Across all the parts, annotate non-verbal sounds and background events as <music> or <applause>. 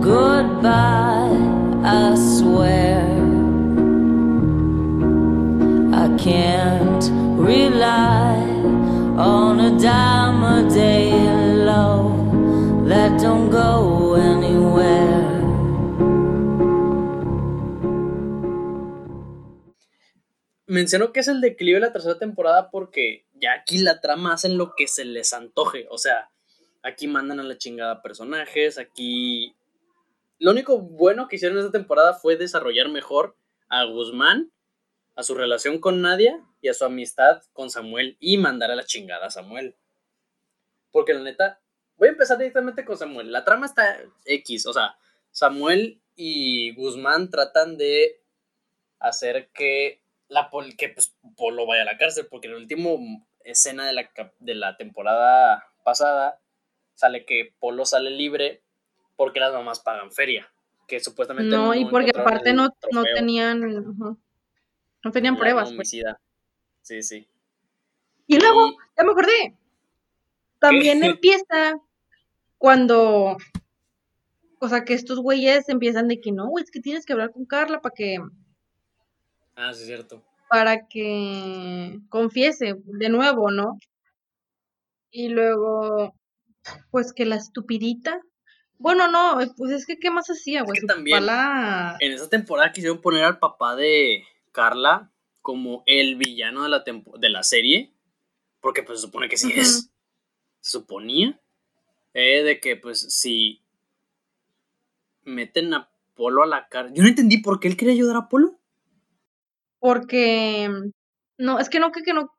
goodbye, I swear. I can't rely on a day that don't go anywhere. Menciono que es el declive de la tercera temporada porque ya aquí la trama hacen lo que se les antoje. O sea, aquí mandan a la chingada personajes, aquí... Lo único bueno que hicieron esta temporada fue desarrollar mejor a Guzmán, a su relación con Nadia y a su amistad con Samuel y mandar a la chingada a Samuel. Porque la neta, voy a empezar directamente con Samuel. La trama está X, o sea, Samuel y Guzmán tratan de hacer que la pol que pues, Polo vaya a la cárcel, porque en la última escena de la, de la temporada pasada sale que Polo sale libre porque las mamás pagan feria, que supuestamente No, y porque aparte no, no tenían, no tenían pruebas. pues. Sí, sí. Y luego, Y- ya me acordé, también empieza cuando, o sea, que estos güeyes empiezan de que no, güey, es que tienes que hablar con Carla para que, Ah, sí, es cierto. para que confiese de nuevo, ¿no? Y luego, pues que la estupidita, bueno, no, pues es que ¿qué más hacía, güey? que Su también- la- En esa temporada quisieron poner al papá de Carla como el villano de la, de la serie, porque pues se supone que sí es. Se suponía. eh, de que pues si meten a Polo a la cárcel. Yo no entendí por qué él quería ayudar a Polo. porque, no, es que no que, que no,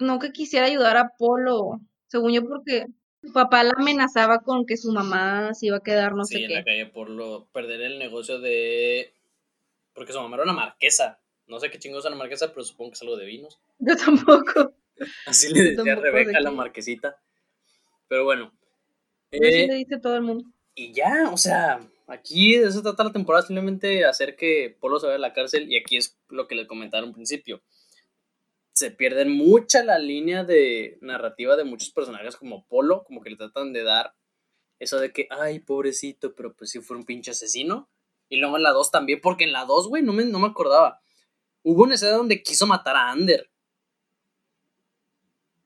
no que quisiera ayudar a Polo, según yo, porque su papá la amenazaba con que su mamá se iba a quedar no sí, sé en la qué. calle por lo, perder el negocio de... Porque su mamá era una marquesa. No sé qué chingados es una marquesa, pero supongo que es algo de vinos. <laughs> Yo tampoco. Así le decía Rebeca la marquesita. Pero bueno. Eh, le dice todo el mundo. Y ya, o sea, aquí de eso trata la temporada, simplemente hacer que Polo se vaya a la cárcel y aquí es lo que les comentaba al principio. Se pierde mucha la línea de narrativa de muchos personajes como Polo, como que le tratan de dar eso de que, ay, pobrecito, pero pues sí fue un pinche asesino. Y luego en la 2 también, porque en la 2, güey, no me, no me acordaba. Hubo una escena donde quiso matar a Ander.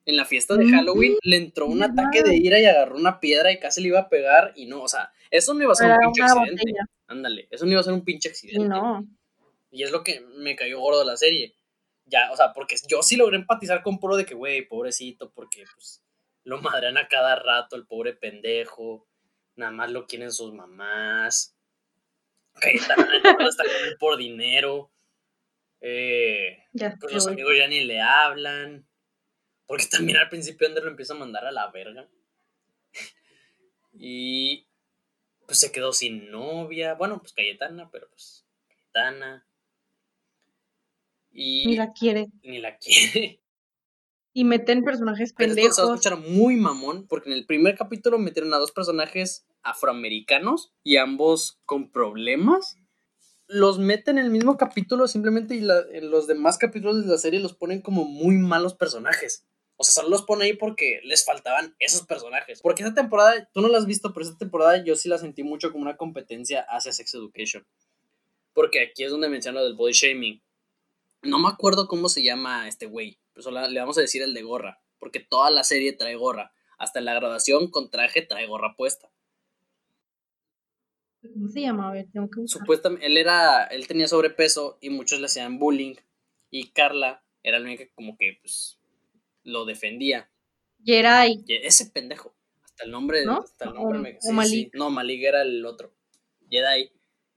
En la fiesta de Halloween le entró un ataque de ira y agarró una piedra y casi le iba a pegar y no, o sea, eso no iba a ser un pinche accidente. botella. Ándale, eso no iba a ser un pinche accidente. no. Y es lo que me cayó gordo de la serie. Ya, o sea, porque yo sí logré empatizar con Polo de que, güey, pobrecito, porque pues lo madrean a cada rato, el pobre pendejo. Nada más lo quieren sus mamás. Cayetana <laughs> está con él por dinero. Eh, Ya, pues los amigos ya ni le hablan. Porque también al principio Ander lo empieza a mandar a la verga. y pues se quedó sin novia. Bueno, pues Cayetana, pero pues Cayetana. Y Ni la quiere. ni la quiere. <laughs> Y meten personajes Pero esto se va a pendejos. escuchar muy mamón, porque en el primer capítulo metieron a dos personajes afroamericanos y ambos con problemas. Los meten en el mismo capítulo simplemente y la- en los demás capítulos de la serie los ponen como muy malos personajes. O sea, solo los pone ahí porque les faltaban esos personajes. Porque esta temporada, tú no la has visto, pero esta temporada yo sí la sentí mucho como una competencia hacia Sex Education. Porque aquí es donde menciono del body shaming. No me acuerdo cómo se llama este güey. Pero solo le vamos a decir el de gorra. Porque toda la serie trae gorra. Hasta en la graduación con traje trae gorra puesta. ¿Cómo se llama? A ver, tengo que buscar. Supuestamente, él era. Él tenía sobrepeso y muchos le hacían bullying. Y Carla era la única que como que pues lo defendía. Jerai. Y ese pendejo. Hasta el nombre. ¿No? Hasta el nombre O- me- o sí, sí. No, Malik era el otro. Jedi.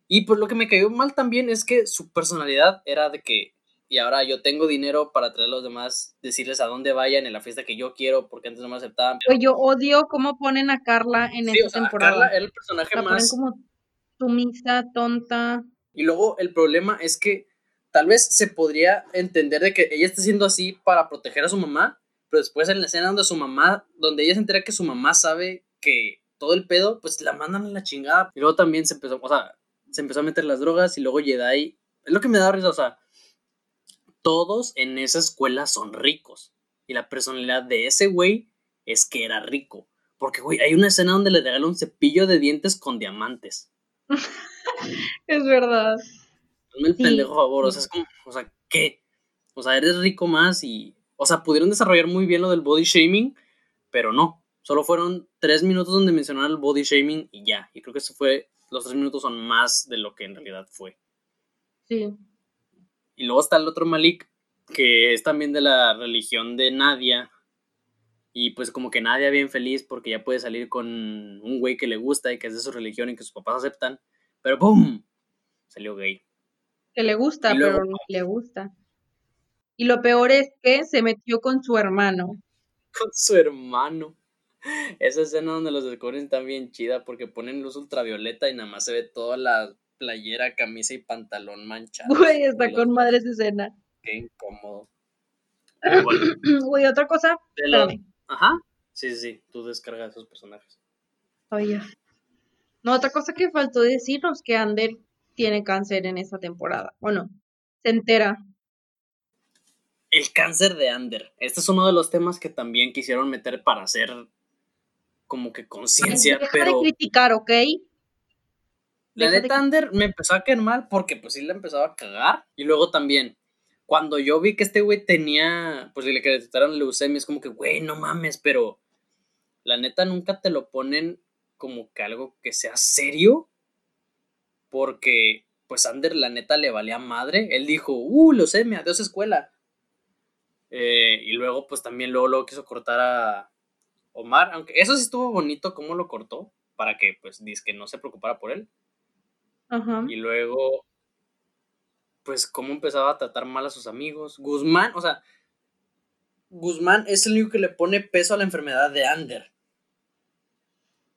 Y pues lo que me cayó mal también es que su personalidad era de que. Y ahora yo tengo dinero para traer a los demás, decirles a dónde vayan en la fiesta que yo quiero, porque antes no me aceptaban. Güey, yo odio cómo ponen a Carla en Sí, esta o sea, temporada. Carla era el personaje la ponen más. como sumisa, tonta. Y luego el problema es que tal vez se podría entender de que ella esté siendo así para proteger a su mamá, pero después en la escena donde su mamá, donde ella se entera que su mamá sabe que todo el pedo, pues la mandan a la chingada. Y luego también se empezó, o sea, se empezó a meter las drogas y luego Jedi, es lo que me da risa, o sea, todos en esa escuela son ricos. Y la personalidad de ese güey es que era rico. Porque, güey, hay una escena donde le regala un cepillo de dientes con diamantes. <laughs> Es verdad. Hazme el Sí. pendejo favor, o sea, es como, o sea, ¿qué? O sea, eres rico más y, o sea, pudieron desarrollar muy bien lo del body shaming, pero no. Solo fueron tres minutos donde mencionaron el body shaming y ya. Y creo que eso fue, los tres minutos son más de lo que en realidad fue. Sí. Y luego está el otro Malik, que es también de la religión de Nadia. Y pues como que Nadia bien feliz porque ya puede salir con un güey que le gusta y que es de su religión y que sus papás aceptan. Pero ¡pum! Salió gay. Que le gusta, luego- pero no le gusta. Y lo peor es que se metió con su hermano. Con su hermano. Esa escena donde los descubren está bien chida porque ponen luz ultravioleta y nada más se ve toda la playera, camisa y pantalón manchados. Güey, está con los- madre esa escena. Qué incómodo. Bueno, <clears throat> Güey, otra cosa. de Espérame. Ajá. Sí, sí, sí. Tú descargas esos personajes. Ya. No, otra cosa que faltó decirnos que Ander tiene cáncer en esta temporada. ¿O no? Se entera. El cáncer de Ander. Este es uno de los temas que también quisieron meter para hacer como que conciencia, Deja pero de criticar, ¿ok? La de neta Ander me empezó a caer mal porque pues sí le empezaba a cagar. Y luego también, cuando yo vi que este güey tenía, pues le que le detectaron leucemia, es como que, güey, no mames, pero la neta nunca te lo ponen como que algo que sea serio. Porque, pues Ander la neta le valía madre. Él dijo, uh, leucemia, adiós escuela. Eh, y luego, pues también luego, luego quiso cortar a Omar. Aunque eso sí estuvo bonito cómo lo cortó. Para que, pues, que no se preocupara por él. Ajá. Y luego, pues, cómo empezaba a tratar mal a sus amigos. Guzmán, o sea, Guzmán es el único que le pone peso a la enfermedad de Ander.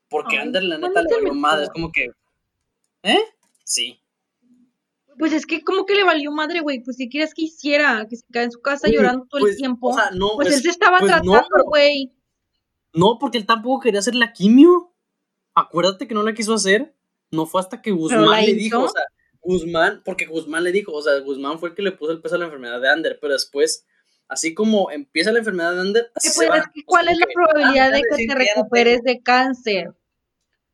Porque Ay, Ander, la neta, le valió madre. Es como que. ¿Eh? Sí. Pues es que como que le valió madre, güey. Pues si quieres que hiciera, que se quede en su casa llorando todo pues, el tiempo. O sea, no. pues es- él se estaba pues tratando, güey. No, porque él tampoco quería hacer la quimio. Acuérdate que no la quiso hacer. No fue hasta que Guzmán le dijo, o sea, Guzmán, porque Guzmán le dijo, o sea, Guzmán fue el que le puso el peso a la enfermedad de Ander, pero después, así como empieza la enfermedad de Ander, así se pues sea, ¿cuál es la probabilidad ah, de que te recuperes de cáncer?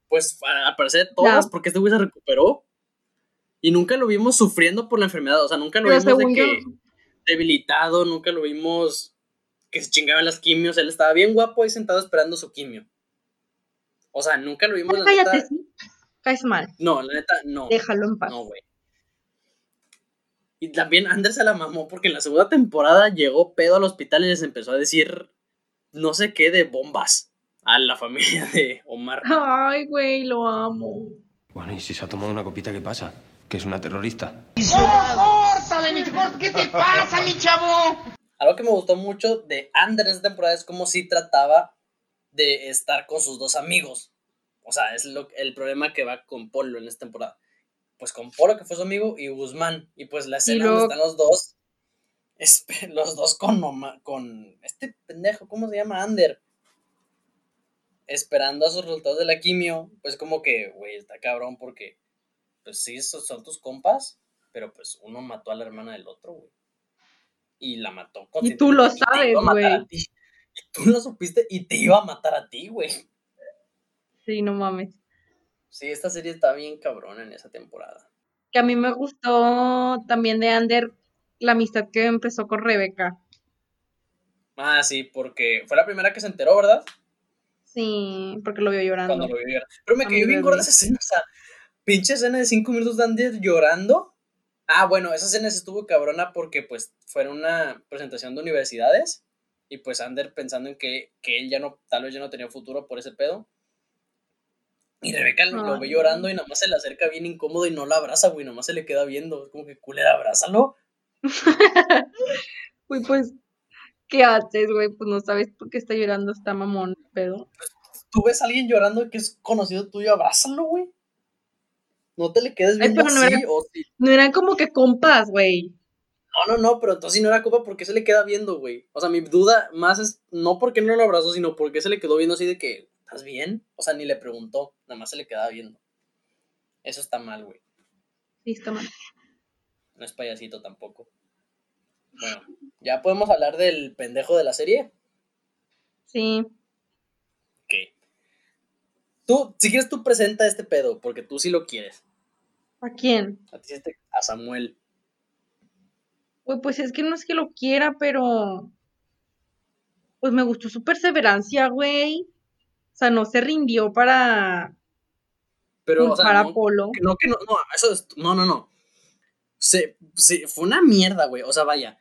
Pues al parecer todas, porque este güey se recuperó. Y nunca lo vimos sufriendo por la enfermedad, o sea, nunca lo Pero vimos de yo- que debilitado, nunca lo vimos que se chingaba en las quimios, él estaba bien guapo ahí sentado esperando su quimio. O sea, nunca lo vimos, la Cállate, neta. sí. Caes mal. No, la neta, no. Déjalo en paz. No, güey. Y también Ander se la mamó porque en la segunda temporada llegó pedo al hospital y les empezó a decir no sé qué de bombas a la familia de Omar. Ay, güey, lo amo. Bueno, ¿y si se ha tomado una copita, qué pasa? Que es una terrorista. Algo que me gustó mucho de en esta temporada es cómo sí trataba de estar con sus dos amigos. O sea, es lo, el problema que va con Polo en esta temporada. Pues con Polo, que fue su amigo, y Guzmán. Y pues la escena donde están los dos. <laughs> espe- los dos con, con este pendejo, ¿cómo se llama? Ander. Esperando a sus resultados de la quimio. Pues como que, güey, está cabrón porque, pues sí, son tus compas. Pero pues uno mató a la hermana del otro, güey. Y la mató. Y tú lo sabes, güey. Y tú lo supiste y te iba a matar a ti, güey. Sí, no mames. Sí, esta serie está bien cabrón en esa temporada. Que a mí me gustó también de Ander la amistad que empezó con Rebeca. Ah, sí, porque fue la primera que se enteró, ¿verdad? Sí, porque lo vio llorando. Cuando lo vio llorar. Pero me A mi bien gorda esa escena, o sea, pinche escena de cinco minutos de Ander llorando. Ah, bueno, esa escena sí estuvo cabrona porque pues fue una presentación de universidades y pues Ander pensando en que, que él ya no, tal vez ya no tenía futuro por ese pedo. Y Rebeca lo, lo ve llorando y nada más se le acerca bien incómodo y no la abraza, güey, nomás se le queda viendo. Es como que culera, abrázalo. <laughs> Uy, pues, ¿qué haces, güey? Pues no sabes por qué está llorando esta mamón, pero. Tú ves a alguien llorando que es conocido tuyo, abrázalo, güey. No te le quedes Ay, viendo pero no así, era- o sí. No eran como que compas, güey. No, no, no, pero entonces si no era culpa, ¿por qué se le queda viendo, güey? O sea, mi duda más es no porque no lo abrazó, sino porque se le quedó viendo así de que, ¿estás bien? O sea, ni le preguntó, nada más se le quedaba viendo. Eso está mal, güey. Sí, está mal. No es payasito tampoco. Bueno, ¿ya podemos hablar del pendejo de la serie? Sí. Ok. tú, si quieres, tú presenta este pedo, porque tú sí lo quieres. ¿A quién? A ti a Samuel. Güey, pues es que no es que lo quiera, pero. Pues me gustó su perseverancia, güey. O sea, no se rindió para. Pero, o sea, para no, Polo. no, que no, no, eso es, no, no, no. Se, se- fue una mierda, güey. O sea, vaya.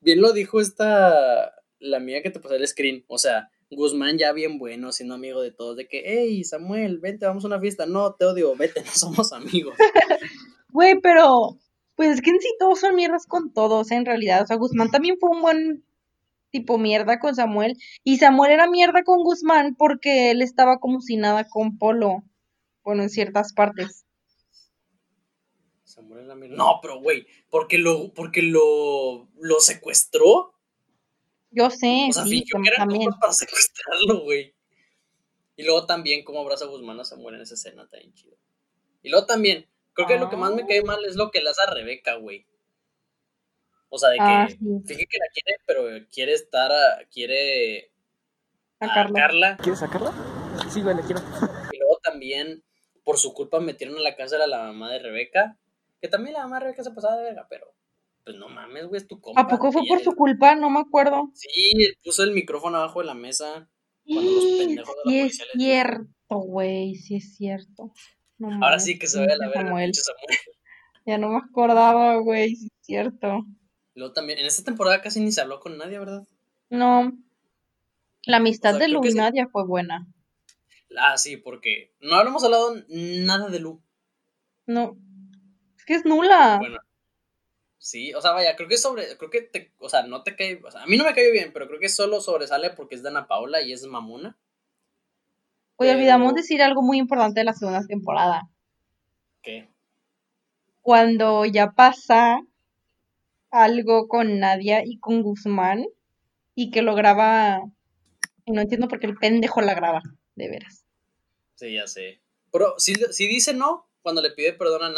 Bien lo dijo esta, la amiga que te pasó el screen. O sea, Guzmán ya bien bueno, siendo amigo de todos, de que, hey, Samuel, vente, vamos a una fiesta. No, te odio, vete, no somos amigos. <laughs> Güey, pero. Pues es que en sí todos son mierdas con todos, en realidad. O sea, Guzmán también fue un buen tipo mierda con Samuel. Y Samuel era mierda con Guzmán porque él estaba como si nada con Polo. Bueno, en ciertas partes. Samuel es la mierda. No, pero, güey, porque lo, porque lo, lo secuestró. Yo sé, O sea, sí, eran también. para <laughs> secuestrarlo, güey. Y luego también cómo abraza Guzmán a Samuel en esa escena, está bien chido. Y luego también, creo que lo que más me Ah. cae mal es lo que le hace a Rebeca, güey. O sea, de que Ah, sí. finge que la quiere, pero quiere estar a, quiere A a Carla. ¿Quieres sacarla? Sí, güey, la quiero. Y luego también, por su culpa, metieron a la cárcel a la mamá de Rebeca. Que también la mamá de Rebeca se pasaba de verga, pero pues no mames, güey, es tu compa. ¿A poco fue por su culpa? No me acuerdo. Sí, puso el micrófono abajo de la mesa. Cuando los pendejos de la Sí es les cierto, güey, sí es cierto. No Ahora mames, sí que se vaya a la verga, Samuel. Ya no me acordaba, güey, sí es cierto. Luego también, en esta temporada casi ni se habló con nadie, ¿verdad? No. La amistad sea, de Lu y sí. Nadia fue buena. Ah, sí, porque no hablamos hablado nada de Lu. No. Es que es nula. Bueno, sí, o sea, vaya, creo que sobre, creo que te, o sea, no te cae, o sea, a mí no me cayó bien, pero creo que solo sobresale porque es de Ana Paula y es mamona. Oye, olvidamos decir algo muy importante de la segunda temporada. ¿Qué? Cuando ya pasa algo con Nadia y con Guzmán y que lo graba. Y no entiendo por qué el pendejo la graba, de veras. Sí, ya sé. Pero si, si dice no cuando le pide perdón a. O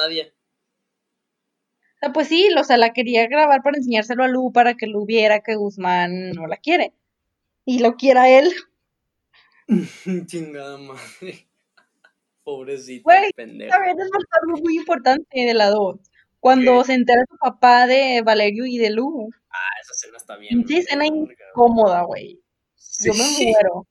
sea, pues sí, o sea, la quería grabar para enseñárselo a Lu para que Lu viera que Guzmán no la quiere. Y lo quiera él. <laughs> Chingada madre. <laughs> Pobrecito, Güey, pendejo. También es algo muy importante de la 2. Cuando ¿Qué? se entera su papá de Valerio y de Lu. Ah, esa escena está bien. Sí, escena incómoda, güey. Yo me muero.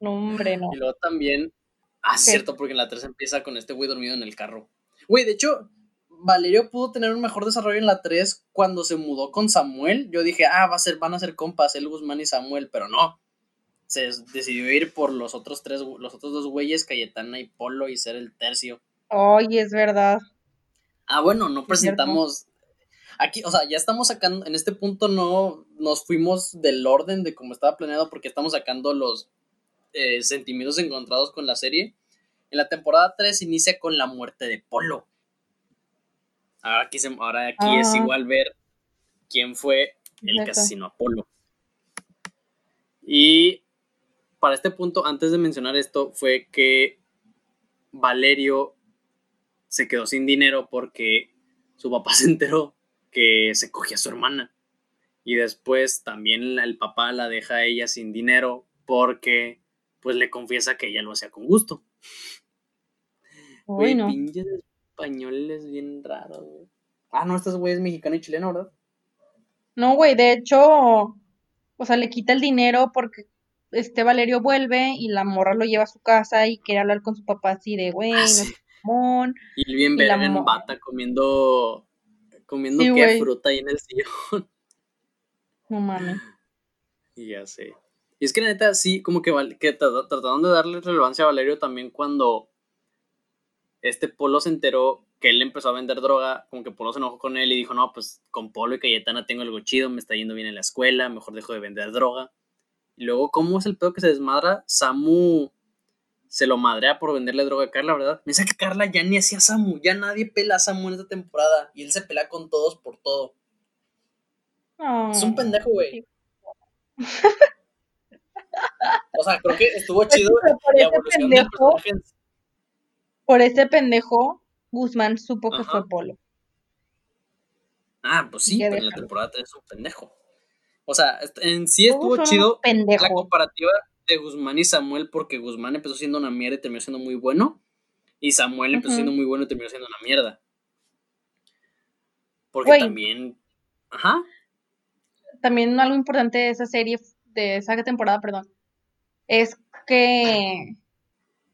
No, hombre, no. Y luego también. Ah, ¿Qué? cierto, porque en la 3 empieza con este güey dormido en el carro. Güey, de hecho, Valerio pudo tener un mejor desarrollo en la 3 cuando se mudó con Samuel. Yo dije, ah, va a ser, van a ser compas, el Guzmán y Samuel, pero no. Se decidió ir por los otros tres, los otros dos güeyes, Cayetana y Polo, y ser el tercio. Ay, es verdad. Ah, bueno, no presentamos. Aquí, o sea, ya estamos sacando, en este punto no nos fuimos del orden de como estaba planeado porque estamos sacando los eh, sentimientos encontrados con la serie. En la temporada 3 inicia con la muerte de Polo. Ahora aquí, se- ahora aquí es igual ver quién fue el que asesinó a Polo. Y para este punto, antes de mencionar esto, fue que Valerio se quedó sin dinero porque su papá <laughs> se enteró que se cogía a su hermana. Y después también el papá la deja a ella sin dinero porque pues le confiesa que ella lo hacía con gusto. Güey, Uy, no. pinches españoles bien raros, güey. Ah, no, este güey es mexicano y chileno, ¿verdad? No, güey, de hecho, o sea, le quita el dinero porque este Valerio vuelve y la morra lo lleva a su casa y quiere hablar con su papá así de, güey, Ah, no sí. Y él bien verga en bata comiendo comiendo Sí, qué fruta ahí en el sillón. No mames. Y ya sé. Y es que la neta, sí, como que, que tra- trataron de darle relevancia a Valerio también cuando este Polo se enteró que él empezó a vender droga, como que Polo se enojó con él y dijo, no, pues con Polo y Cayetana tengo algo chido, me está yendo bien en la escuela, mejor dejo de vender droga. Y luego, ¿cómo es el pedo que se desmadra? Samu se lo madrea por venderle droga a Carla, ¿verdad? Me dice que Carla ya ni hacía Samu, ya nadie pela a Samu en esta temporada y él se pelea con todos por todo. Es un pendejo, güey. O sea, creo que estuvo chido Pero por la evolución pendejo, por ese pendejo, Guzmán supo que fue Polo. Ah, pues sí, pero en la temporada 3 es un pendejo. O sea, en sí estuvo chido unos pendejos. la comparativa, de Guzmán y Samuel porque Guzmán empezó siendo una mierda y terminó siendo muy bueno. Y Samuel empezó siendo muy bueno y terminó siendo una mierda. Porque también. Ajá. También algo importante de esa serie, de esa temporada, perdón, es que,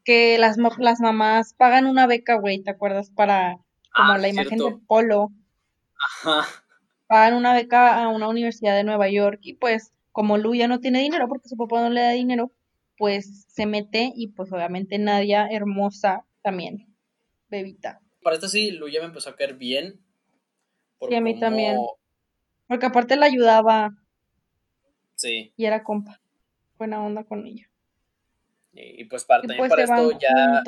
que las, las mamás pagan una beca, güey, ¿te acuerdas? Para, como Ah, la imagen cierto. del polo, Ajá. pagan una beca a una universidad de Nueva York y pues como Lu ya no tiene dinero porque su papá no le da dinero, pues se mete y pues obviamente Nadia, hermosa también, bebita. Para esto sí, Luya me empezó a caer bien. Sí, a mí también. Porque aparte la ayudaba Sí. y era compa. Buena onda con ella. Y, y pues para, Y también pues para esto ya.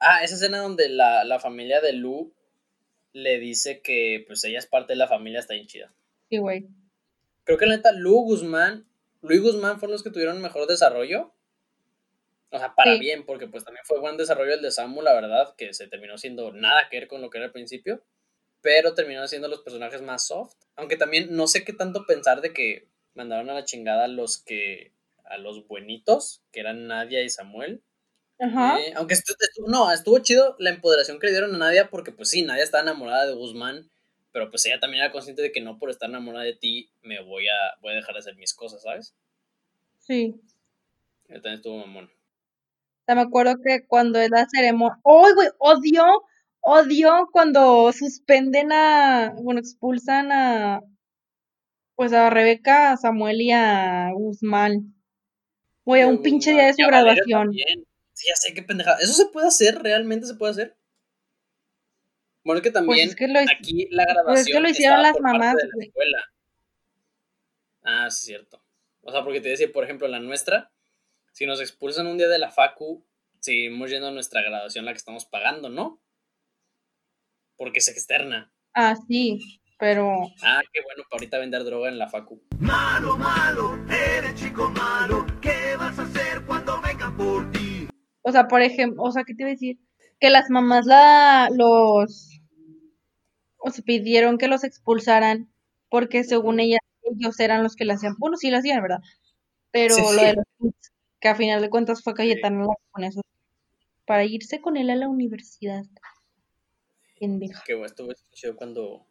Ah, esa escena donde la, la familia de Lu le dice que pues ella es parte de la familia está bien chida. Sí, güey. Creo que la neta, Lu Guzmán, Lu y Guzmán fueron los que tuvieron mejor desarrollo. O sea, para Sí. bien, porque pues también fue buen desarrollo el de Samu, la verdad, que se terminó siendo nada que ver con lo que era al principio. Pero terminaron siendo los personajes más soft. Aunque también no sé qué tanto pensar de que mandaron a la chingada a los que. a los buenitos, que eran Nadia y Samuel. Ajá. Eh, aunque no, estuvo chido la empoderación que le dieron a Nadia, porque pues sí, Nadia estaba enamorada de Guzmán, pero pues ella también era consciente de que no por estar enamorada de ti me voy a, voy a dejar de hacer mis cosas, ¿sabes? Sí. Ella también estuvo mamón. Sea, me acuerdo que cuando es la ceremonia. ¡Ay, güey! Odio, odio cuando suspenden a. Bueno, expulsan a. Pues a Rebeca, a Samuel y a Guzmán. Güey, a un pinche día de su graduación. también. Sí, ya sé qué pendejada. ¿Eso se puede hacer? ¿Realmente se puede hacer? Bueno, es que también Pues es que lo, aquí la pues grabación es que lo hicieron las mamás, de la escuela. Ah, sí, cierto. O sea, porque te decía, por ejemplo, la nuestra, si nos expulsan un día de la facu, seguimos yendo a nuestra graduación la que estamos pagando, ¿no? Porque es externa. Ah, sí, pero. Ah, qué bueno para ahorita vender droga en la facu. Malo, malo, eres chico malo. ¿Qué vas a hacer cuando vengan por ti? O sea, por ejemplo, o sea, ¿qué te iba a decir? Que las mamás la, los, pidieron que los expulsaran porque según ellas, ellos eran los que la hacían, bueno, sí la hacían, ¿verdad? Pero Sí. lo de los que a final de cuentas fue Cayetano que con eso, para irse con él a la universidad. Pendeja. Que bueno, estuvo chido cuando.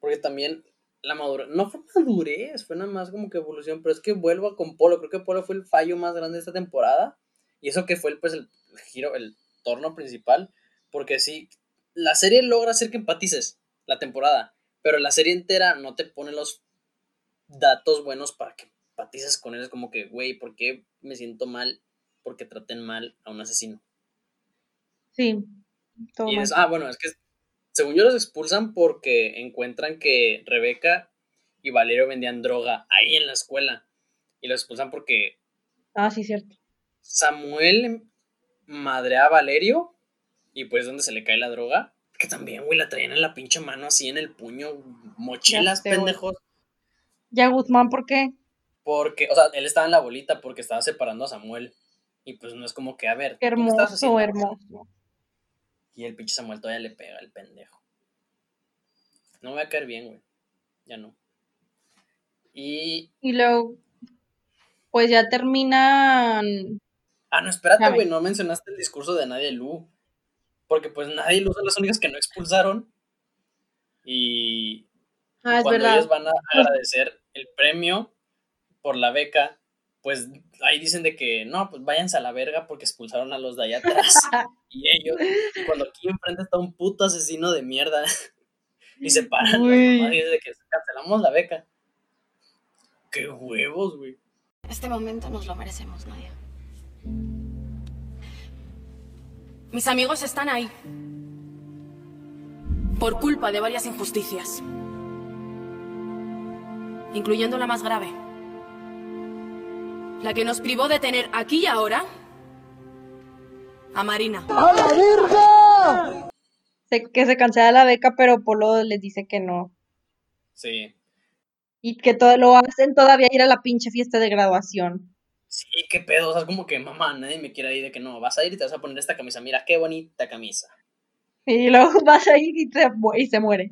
Porque también la madurez. No fue madurez, fue nada más como que evolución. Pero es que vuelvo con Polo. Creo que Polo fue el fallo más grande de esta temporada. Y eso que fue el, pues, el giro, el torno principal. Porque sí, la serie logra hacer que empatices la temporada. Pero la serie entera no te pone los datos buenos para que empatices con él. Es como que, güey, ¿por qué me siento mal? Porque traten mal a un asesino. Sí, todo Y es- ah, bueno, es que según yo los expulsan porque encuentran que Rebeca y Valerio vendían droga ahí en la escuela. Y los expulsan porque Ah, sí, cierto. Samuel madrea a Valerio y pues donde se le cae la droga. Que también, güey, la traían en la pinche mano así en el puño, mochilas, sé, pendejos. Ya Guzmán, ¿por qué? Porque, o sea, él estaba en la bolita porque estaba separando a Samuel. Y pues no es como que, a ver, Qué ¿tú qué estás hermoso, haciendo? hermoso. Y el pinche Samuel todavía le pega el pendejo. No me va a caer bien, güey. Ya no. Y. Y luego, pues ya terminan. Ah, no, espérate, güey. No mencionaste el discurso de Nadia Lu. Porque pues Nadia y Lu son las únicas que no expulsaron. Y Ah, es cuando verdad. ellos van a agradecer el premio por la beca, pues ahí dicen de que no, pues váyanse a la verga porque expulsaron a los de allá atrás. <laughs> y ellos, y cuando aquí enfrente está un puto asesino de mierda <laughs> y se paran las mamás y dicen de que cancelamos la beca. Qué huevos, güey. Este momento nos lo merecemos, Nadia. Mis amigos están ahí. Por culpa de varias injusticias. Incluyendo la más grave. La que nos privó de tener aquí y ahora a Marina. Se- que se cancela la beca, pero Polo les dice que no. Sí. Y que todo lo hacen todavía ir a la pinche fiesta de graduación. Sí, qué pedo. O sea, es como que mamá, nadie me quiere ir de que no, vas a ir y te vas a poner esta camisa. Mira, qué bonita camisa. Y luego <laughs> vas a ir y, te y se muere.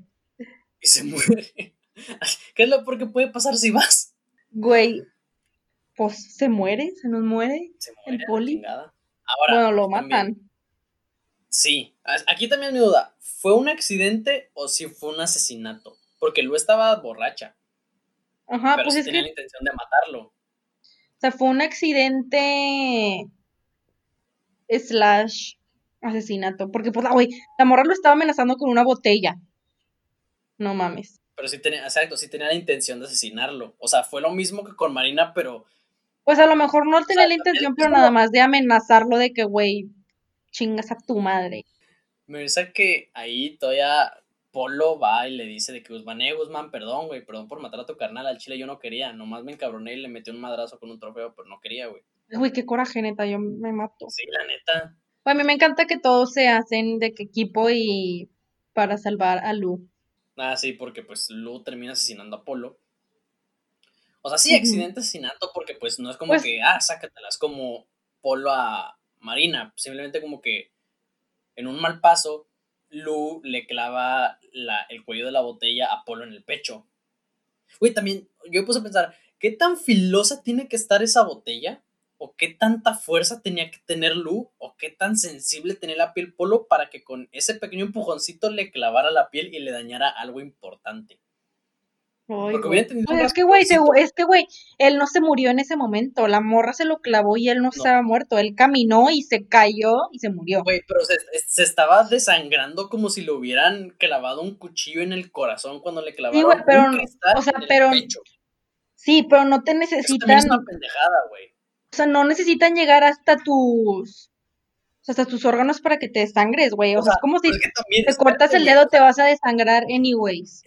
Y se <laughs> muere. ¿Qué es lo peor que puede pasar si vas? Güey. Pues se muere, se nos muere. Se El muere la poli. Ahora, Bueno, lo también- matan. Sí, aquí también mi duda. ¿Fue un accidente o si fue un asesinato? Porque Lu estaba borracha, Ajá, pero pues sí es tenía que, la intención de matarlo. O sea, fue un accidente slash asesinato. Porque, pues, la, güey, la morra lo estaba amenazando con una botella. No mames. Pero sí tenía, exacto, sí tenía la intención de asesinarlo. O sea, fue lo mismo que con Marina, pero Pues a lo mejor no tenía la intención, pero nada más de amenazarlo de que, güey, chingas a tu madre. me parece que ahí todavía Polo va y le dice de que Guzmán, eh, Guzmán, perdón, güey, perdón por matar a tu carnal al chile, yo no quería, nomás me encabroné y le metí un madrazo con un trofeo, pero no quería, güey. Güey, qué coraje, neta, yo me mato. Sí, la neta. Güey, a mí me encanta que todos se hacen de que equipo y para salvar a Lu. Ah, sí, porque pues Lu termina asesinando a Polo. O sea, sí, accidente asesinato, porque pues no es como Pues- que, ah, sácatelas como Polo a Marina. Simplemente como que en un mal paso, Lu le clava la- el cuello de la botella a Polo en el pecho. Güey, también yo puse a pensar, ¿qué tan filosa tiene que estar esa botella? ¿O qué tanta fuerza tenía que tener Lu? ¿O qué tan sensible tenía la piel Polo para que con ese pequeño empujoncito le clavara la piel y le dañara algo importante? Ay, güey. es que, güey, es que, güey, él no se murió en ese momento. La morra se lo clavó y él no, estaba muerto. Él caminó y se cayó y se murió. Güey, pero se, se estaba desangrando como si le hubieran clavado un cuchillo en el corazón cuando le clavaron güey, pero- un cristal o sea, en el pero- pecho. Sí, pero no te Eso necesitan, es una pendejada, güey. o sea, no necesitan llegar hasta tus, o sea, hasta tus órganos para que te desangres, güey. O, sea, es como si es que te cortas el dedo, te vas a desangrar anyways.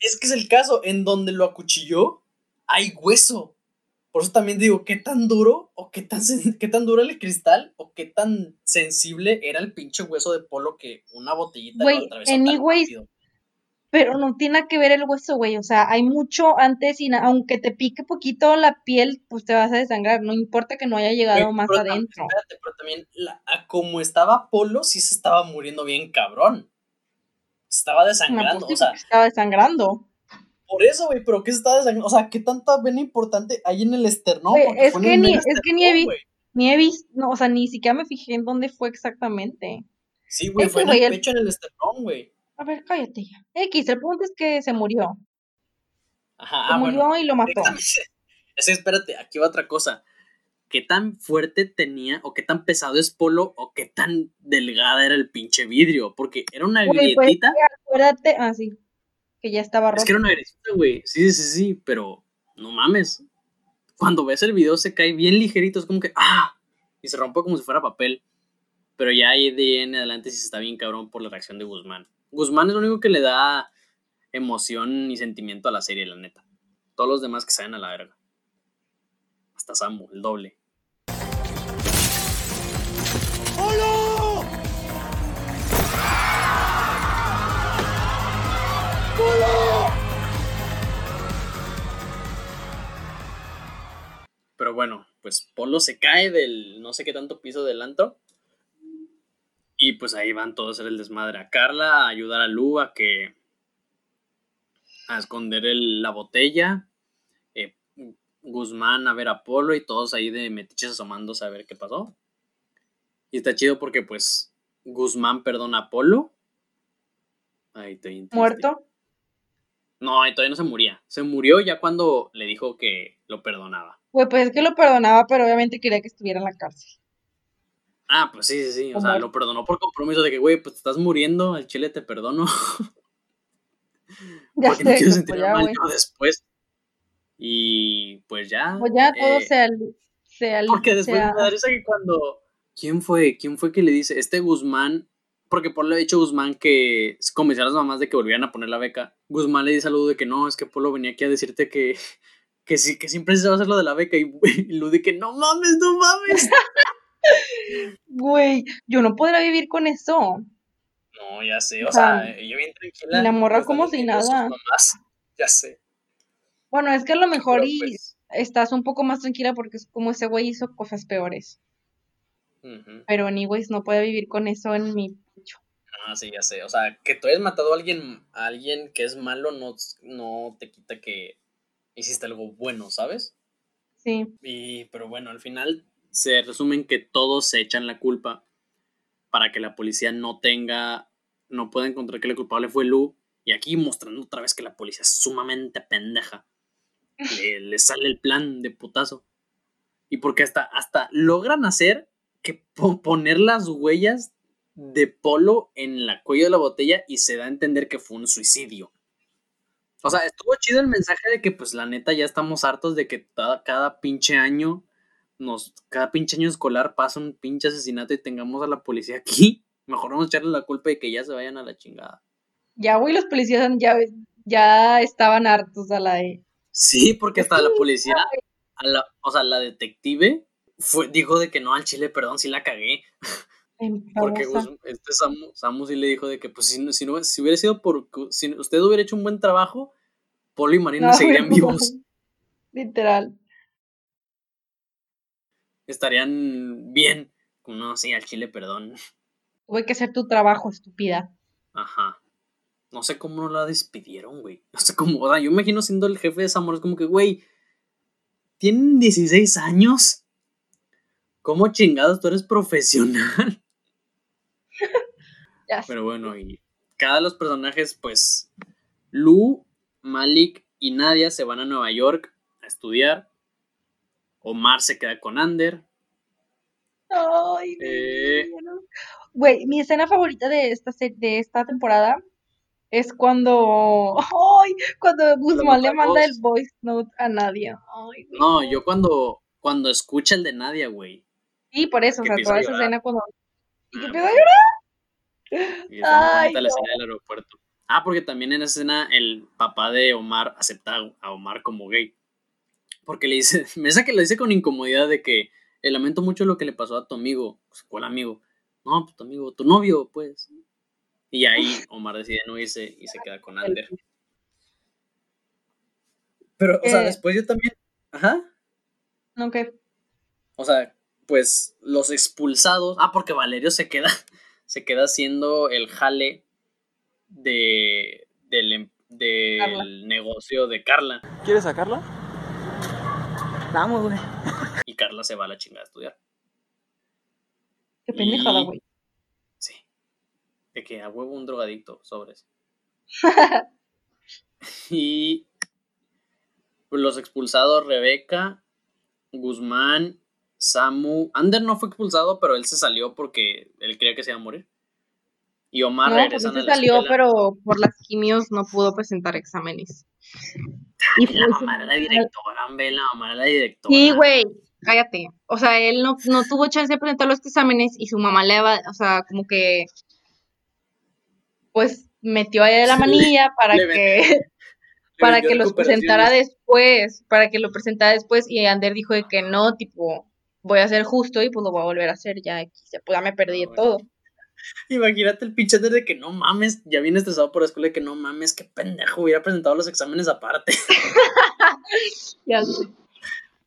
Es que es el caso, en donde lo acuchilló, hay hueso. Por eso también digo, ¿qué tan duro o qué tan, qué tan duro el cristal o qué tan sensible era el pinche hueso de polo que una botellita Güey, lo atravesó tan anyways, rápido? Pero no tiene que ver el hueso, güey. O sea, hay mucho antes y aunque te pique poquito la piel, pues te vas a desangrar. No importa que no haya llegado Güey, más adentro. Espérate, pero también, la- como estaba Polo, sí se estaba muriendo bien cabrón. Se estaba desangrando, pues o sea, estaba desangrando. por eso, güey, pero ¿qué se estaba desangrando? O sea, ¿qué tanta vena importante hay en el esternón? Es en que el ni- mero es que ni he esternón. Ni he visto, no, o sea, ni siquiera me fijé en dónde fue exactamente. Sí, güey, fue en güey, el el- pecho, en el esternón, güey. A ver, cállate ya. X, el punto es que se murió. Ajá, Se ah, murió bueno. y lo mató. Déjame- Es <laughs> espérate, aquí va otra cosa. ¿Qué tan fuerte tenía o qué tan pesado es Polo o qué tan delgada era el pinche vidrio? Porque era una Güey, pues, grietita. Acuérdate, ah, sí, que ya estaba Es roto. que era una grietita, güey. Sí, sí, sí, pero no mames. Cuando ves el video se cae bien ligerito, es como que ¡ah! Y se rompe como si fuera papel. Pero ya ahí de en adelante sí se está bien cabrón por la reacción de Guzmán. Guzmán es lo único que le da emoción y sentimiento a la serie, la neta. Todos los demás que salen a la verga. Hasta Samu, el doble. Polo se cae del no sé qué tanto piso del antro. Y pues ahí van todos a hacer el desmadre. A Carla a ayudar a Lu a que. a esconder el- la botella. eh, Guzmán a ver a Polo y todos ahí de metiches asomándose a ver qué pasó. Y está chido porque pues Guzmán perdona a Polo. Ahí estoy. Muerto. No, todavía no se moría. Se murió ya cuando le dijo que lo perdonaba. Güey, pues es que lo perdonaba, pero obviamente quería que estuviera en la cárcel. Ah, pues sí, sí, sí. O sea, lo perdonó por compromiso de que, güey, pues te estás muriendo, al chile te perdono. <laughs> Ya porque no quiero pues sentirme ya, mal yo después. Y pues ya. Pues ya todo eh, se, se Porque después se me da risa que cuando. ¿Quién fue? ¿Quién fue que le dice? Este Guzmán. Porque Polo le ha dicho a Guzmán que convenció a las mamás de que volvieran a poner la beca. Guzmán le dice a Lu de que no, es que Polo venía aquí a decirte que. Que sí, que siempre se va a hacer lo de la beca. Y, <laughs> y que no mames, no mames. <laughs> Güey, yo no podría vivir con eso. No, ya sé, o O sea, sea, yo bien tranquila. y la morra pues, como si nada. mamás, Ya sé. Bueno, es que a lo mejor Pero, y pues, estás un poco más tranquila porque es como ese güey hizo cosas peores. ujú. Pero anyways, no puede vivir con eso en mi pecho. Ah, sí, ya sé. O sea, que tú hayas matado a alguien, a alguien que es malo no, no te quita que hiciste algo bueno, ¿sabes? Sí. Y, pero bueno, al final se resumen que todos se echan la culpa para que la policía no tenga, no pueda encontrar que el culpable fue Lu. Y aquí mostrando otra vez que la policía es sumamente pendeja. Le, le sale el plan de putazo. Y porque hasta, hasta logran hacer que po- poner las huellas de polo en la cuello de la botella y se da a entender que fue un suicidio. O sea, estuvo chido el mensaje de que, pues, la neta, ya estamos hartos de que cada, cada pinche año, nos, cada pinche año escolar pasa un pinche asesinato y tengamos a la policía aquí. <laughs> Mejor vamos a echarle la culpa de que ya se vayan a la chingada. Ya, güey, los policías ya, ya estaban hartos a la de. Sí, porque hasta la policía, a la, o sea, la detective, fue, dijo de que no al chile, perdón, sí la cagué. <laughs> Porque este Samu, Samu sí le dijo de que, pues, si, no- si, no- si hubiera sido por. Si usted hubiera hecho un buen trabajo, Polo y Marina No, <laughs> seguirían no. vivos. Literal. Estarían bien. No, sí, al chile, perdón. Tuve que hacer tu trabajo, estúpida. Ajá. No sé cómo no la despidieron, güey. No sé cómo. O sea, yo imagino siendo el jefe de Zamora, es como que, güey, tienen 16 años. ¿Cómo chingados tú eres profesional? Ya. Pero bueno, y cada de los personajes, pues, Lu, Malik y Nadia se van a Nueva York a estudiar. Omar se queda con Ander. Ay, Eh. Güey, mi escena favorita de esta, de esta temporada es cuando, ay, cuando Guzmán le manda el voice note a Nadia. Ay. No, yo cuando, cuando escucha el de Nadia, güey. Sí, por eso, o sea, toda esa escena cuando... Y Ah, a ok. llorar. Y Ay, bonita la no. escena del aeropuerto. Ah, porque también en esa escena el papá de Omar acepta a Omar como gay. Porque le dice, <laughs> me dice que lo dice con incomodidad de que eh, lamento mucho lo que le pasó a tu amigo. Pues, ¿Cuál amigo? No, pues tu amigo, tu novio, pues. Y ahí <laughs> Omar decide no irse y se queda con Ander. Pero, o sea, Eh. después yo también. Ajá. No, que O sea, pues los expulsados. Ah, porque Valerio se queda. Se queda haciendo el jale de. del, em- del negocio de Carla. ¿Quieres sacarla? Vamos, güey. Y Carla se va a la chingada a estudiar. qué pendejada, Y- güey. Sí. De que a huevo un drogadicto, sobres. <laughs> y los expulsados, Rebeca, Guzmán, Samu. Ander no fue expulsado, pero él se salió porque él creía que se iba a morir. Y Omar No, pues a se la salió, escuela. pero por las quimios no pudo presentar exámenes. Y La pues, mamá era la directora, hombre, la mamá era la directora. Sí, güey, cállate. O sea, él no, no tuvo chance de presentar los exámenes y su mamá le va, o sea, como que, pues, metió ahí la manilla para le que, <laughs> para que los presentara después, para que lo presentara después y Ander dijo de que no, tipo, voy a ser justo y pues lo voy a volver a hacer ya, pues ya me perdí bueno. todo. <laughs> Imagínate el pinche de que no mames, ya viene estresado por la escuela de que no mames, qué pendejo, hubiera presentado los exámenes aparte. <laughs> Ya sé.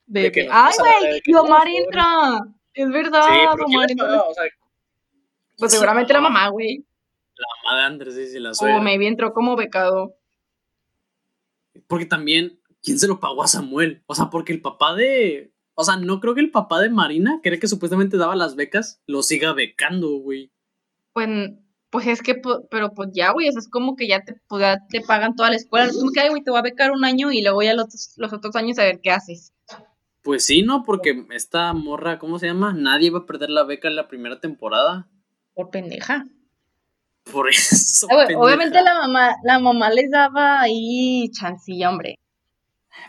De, que ay, güey, y no, Omar entra. Es verdad, sí, pero ¿quién Omar entra. O sea, Pues seguramente la mamá, güey. La mamá de Ander, sí, sí, la O suegra. maybe entró como becado. Porque también, ¿quién se lo pagó a Samuel? O sea, porque el papá de. O sea, no creo que el papá de Marina, que era el que supuestamente daba las becas, lo siga becando, güey. Pues, pues es que, pu- pero pues ya, güey, o sea, es como que ya te, pues, ya te pagan toda la escuela. Es como que, ay, güey, te voy a becar un año y luego ya los, otros- los otros años a ver qué haces. Pues sí, ¿no? Porque esta morra, ¿cómo se llama? Nadie va a perder la beca en la primera temporada. Por pendeja. Por eso. Ah, güey, pendeja. obviamente la mamá, la mamá les daba ahí chancilla, hombre.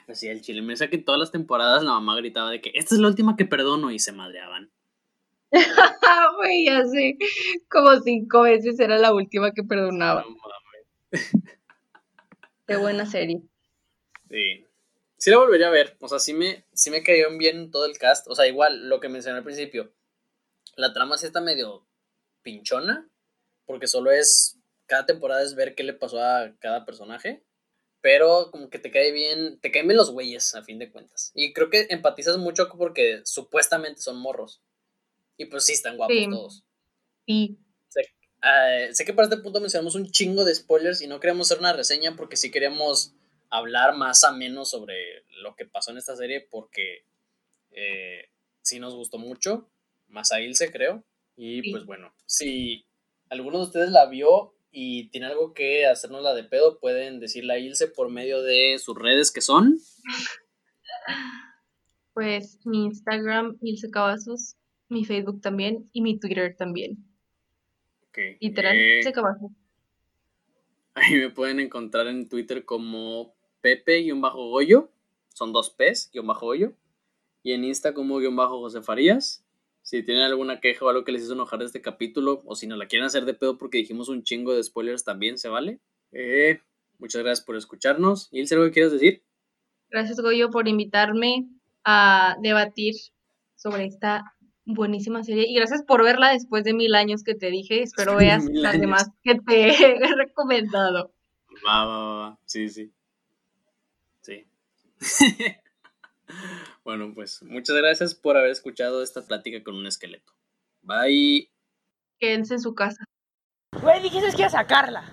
Pues sí, el chile. Me que en todas las temporadas la mamá gritaba de que esta es la última que perdono y se madreaban. <laughs> Güey, ya sé. Como cinco veces era la última que perdonaba. No mames. <laughs> Qué buena serie. Sí. Sí la volvería a ver. O sea, sí me, sí me cayó bien todo el cast. O sea, igual lo que mencioné al principio. La trama sí está medio pinchona. Porque solo es. Cada temporada es ver qué le pasó a cada personaje. Pero como que te cae bien. Te caen bien los güeyes, a fin de cuentas. Y creo que empatizas mucho porque supuestamente son morros. Y pues sí, están guapos Sí. todos. Sí. Eh, sé que para este punto mencionamos un chingo de spoilers y no queríamos hacer una reseña porque sí queríamos hablar más a menos sobre lo que pasó en esta serie porque Eh, sí nos gustó mucho, más a Ilse creo. Y Sí. pues bueno, si alguno de ustedes la vio y tiene algo que hacernos la de pedo, pueden decirle a Ilse por medio de sus redes que son. Pues mi Instagram, Ilse Cavazos, mi Facebook también y mi Twitter también. Literal, eh, Ilse Cavazos. <laughs> Ahí me pueden encontrar en Twitter como Pepe-Goyo. Son dos P's, guion bajo Goyo. Y en Insta como guion bajo José Farías. Si tienen alguna queja o algo que les hizo enojar de este capítulo, o si nos la quieren hacer de pedo porque dijimos un chingo de spoilers, también se vale. Eh, muchas gracias por escucharnos. Ilse, ¿algo que quieras decir? Gracias, Goyo, por invitarme a debatir sobre esta buenísima serie. Y gracias por verla después de mil años que te dije. Espero <laughs> veas las demás que te <laughs> he recomendado. Va, va, va, va. Sí, sí. Sí. <laughs> bueno, pues muchas gracias por haber escuchado esta plática con un esqueleto. Bye. Quédense en su casa. Güey, dijiste que iba a sacarla.